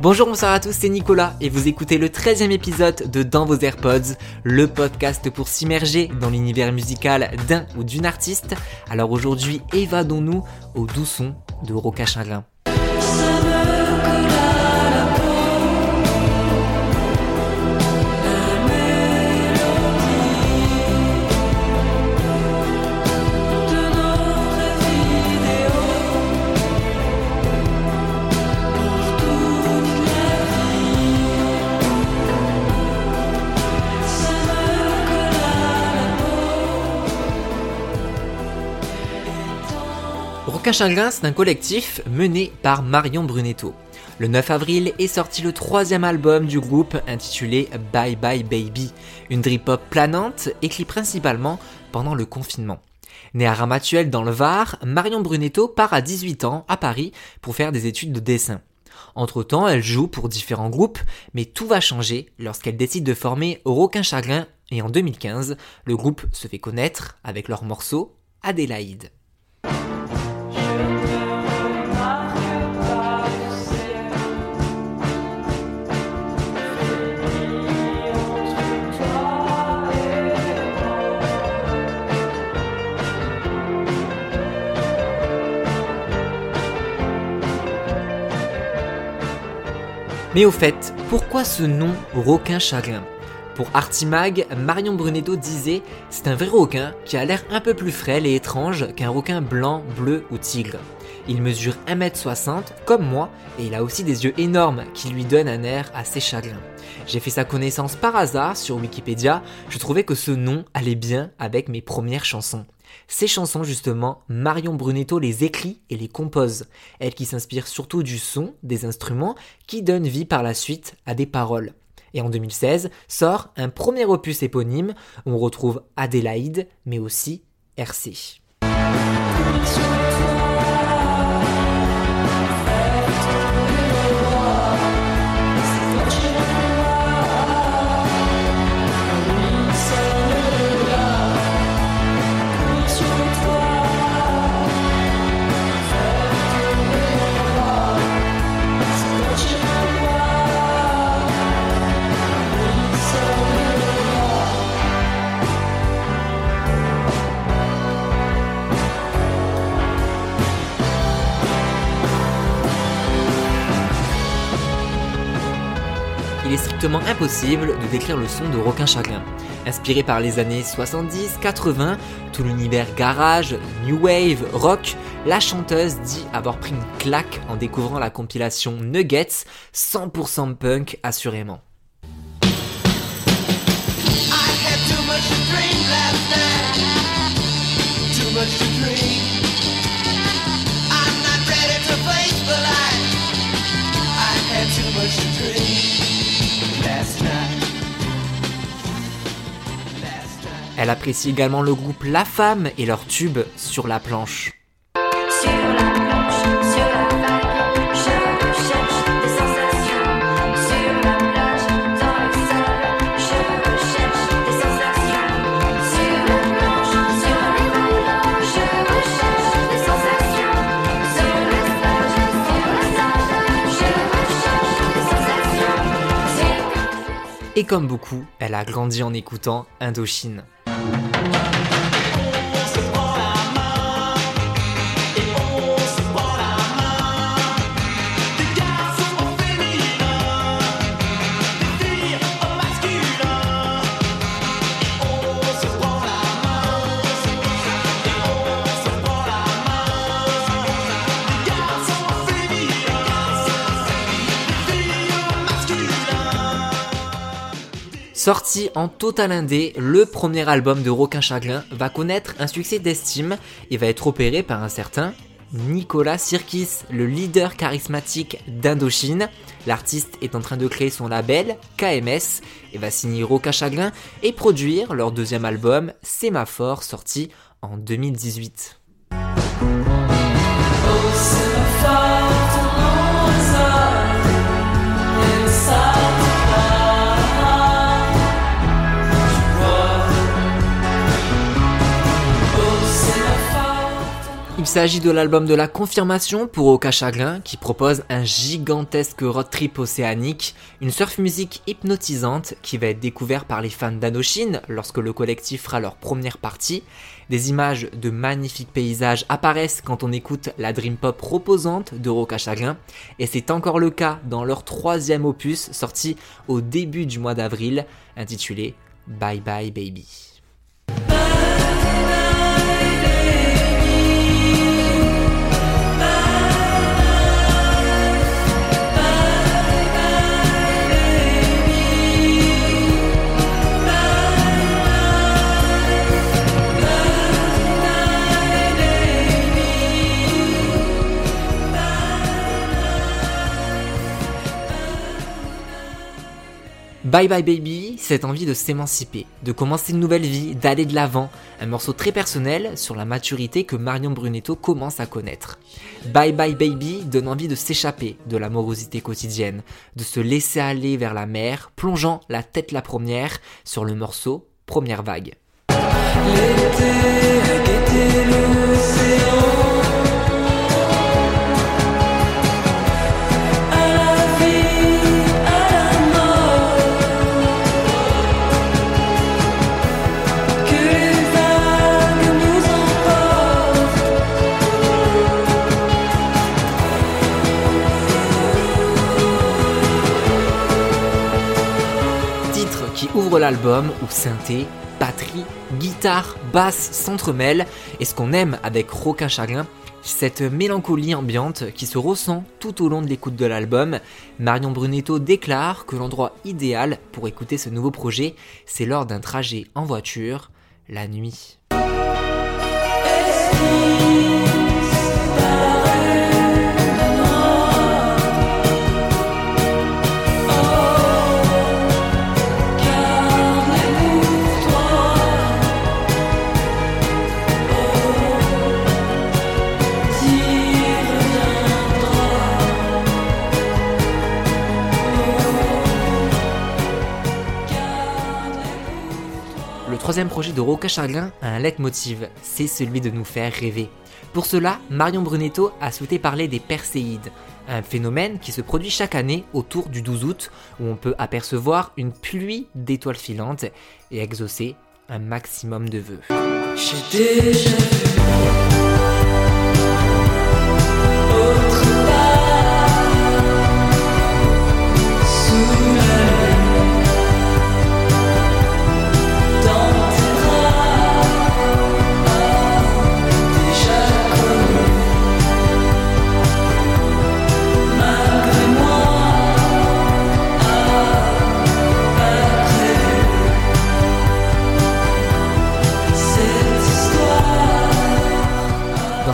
Bonjour, bonsoir à tous, c'est Nicolas et vous écoutez le 13e épisode de Dans vos AirPods, le podcast pour s'immerger dans l'univers musical d'un ou d'une artiste. Alors aujourd'hui, évadons-nous au doux son de Roquin Chagrin, c'est un collectif mené par Marion Brunetto. Le 9 avril est sorti le troisième album du groupe intitulé Bye Bye Baby, une drip pop planante écrite principalement pendant le confinement. Née à Ramatuel dans le Var, Marion Brunetto part à 18 ans à Paris pour faire des études de dessin. Entre-temps, elle joue pour différents groupes, mais tout va changer lorsqu'elle décide de former Roquin Chagrin et en 2015, le groupe se fait connaître avec leur morceau Adélaïde. Mais au fait, pourquoi ce nom requin chagrin? Pour Artimag, Marion Brunetto disait C'est un vrai requin qui a l'air un peu plus frêle et étrange qu'un requin blanc, bleu ou tigre. Il mesure 1m60 comme moi et il a aussi des yeux énormes qui lui donnent un air assez chagrin. J'ai fait sa connaissance par hasard sur Wikipédia, je trouvais que ce nom allait bien avec mes premières chansons. Ces chansons, justement, Marion Brunetto les écrit et les compose. Elle qui s'inspire surtout du son, des instruments, qui donne vie par la suite à des paroles. Et en 2016 sort un premier opus éponyme où on retrouve Adélaïde, mais aussi RC. Il est strictement impossible de décrire le son de Roquin Chagrin. Inspiré par les années 70-80, tout l'univers garage, new wave, rock, la chanteuse dit avoir pris une claque en découvrant la compilation Nuggets, 100% punk assurément. Elle apprécie également le groupe La Femme et leur tube sur la planche. Et comme beaucoup, elle a grandi en écoutant Indochine. Thank you. Sorti en total indé, le premier album de Roquin Chagrin va connaître un succès d'estime et va être opéré par un certain Nicolas Sirkis, le leader charismatique d'Indochine. L'artiste est en train de créer son label, KMS, et va signer Roca Chagrin et produire leur deuxième album, Sémaphore, sorti en 2018. Il s'agit de l'album de la confirmation pour Oka Chagrin qui propose un gigantesque road trip océanique, une surf musique hypnotisante qui va être découvert par les fans d'Anochine lorsque le collectif fera leur première partie. Des images de magnifiques paysages apparaissent quand on écoute la dream pop reposante de Roca Chagrin et c'est encore le cas dans leur troisième opus sorti au début du mois d'avril intitulé Bye Bye Baby. Bye Bye Baby, cette envie de s'émanciper, de commencer une nouvelle vie, d'aller de l'avant, un morceau très personnel sur la maturité que Marion Brunetto commence à connaître. Bye Bye Baby donne envie de s'échapper de l'amorosité quotidienne, de se laisser aller vers la mer, plongeant la tête la première sur le morceau Première vague. L'album où synthé, batterie, guitare, basse s'entremêlent et ce qu'on aime avec Roca Chagrin, cette mélancolie ambiante qui se ressent tout au long de l'écoute de l'album. Marion Brunetto déclare que l'endroit idéal pour écouter ce nouveau projet, c'est lors d'un trajet en voiture, la nuit. Troisième projet de Roca Charlin a un leitmotiv, c'est celui de nous faire rêver. Pour cela, Marion Brunetto a souhaité parler des perséides, un phénomène qui se produit chaque année autour du 12 août, où on peut apercevoir une pluie d'étoiles filantes et exaucer un maximum de vœux.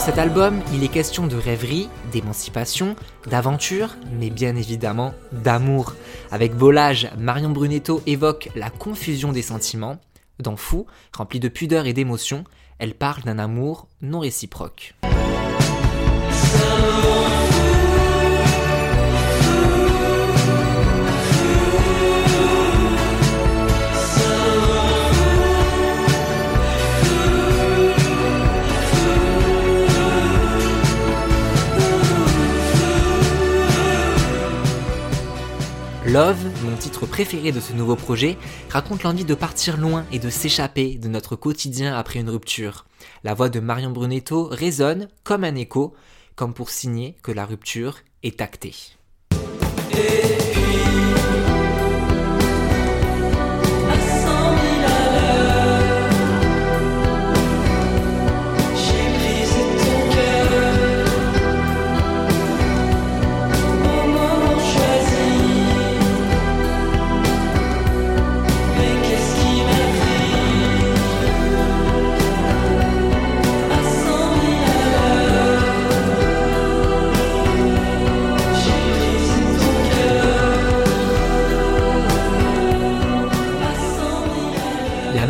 Cet album, il est question de rêverie, d'émancipation, d'aventure, mais bien évidemment d'amour. Avec Volage, Marion Brunetto évoque la confusion des sentiments. Dans Fou, rempli de pudeur et d'émotion, elle parle d'un amour non réciproque. Love, mon titre préféré de ce nouveau projet, raconte l'envie de partir loin et de s'échapper de notre quotidien après une rupture. La voix de Marion Brunetto résonne comme un écho, comme pour signer que la rupture est actée.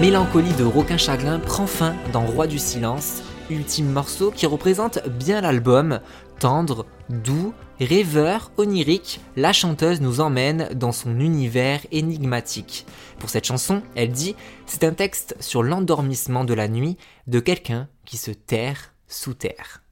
Mélancolie de Roquin Chagrin prend fin dans Roi du Silence, ultime morceau qui représente bien l'album. Tendre, doux, rêveur, onirique, la chanteuse nous emmène dans son univers énigmatique. Pour cette chanson, elle dit C'est un texte sur l'endormissement de la nuit de quelqu'un qui se terre sous terre.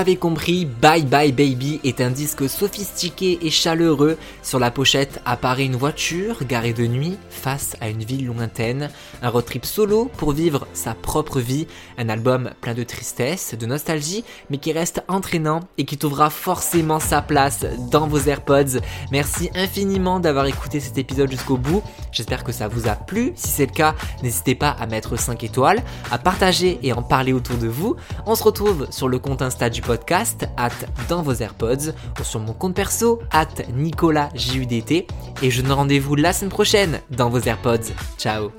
L'avez compris, Bye Bye Baby est un disque sophistiqué et chaleureux. Sur la pochette apparaît une voiture garée de nuit face à une ville lointaine, un road trip solo pour vivre sa propre vie, un album plein de tristesse, de nostalgie, mais qui reste entraînant et qui trouvera forcément sa place dans vos AirPods. Merci infiniment d'avoir écouté cet épisode jusqu'au bout. J'espère que ça vous a plu. Si c'est le cas, n'hésitez pas à mettre 5 étoiles, à partager et en parler autour de vous. On se retrouve sur le compte Insta du podcast, at dans vos AirPods, ou sur mon compte perso, at NicolasJUDT. Et je donne rendez-vous la semaine prochaine dans vos AirPods. Ciao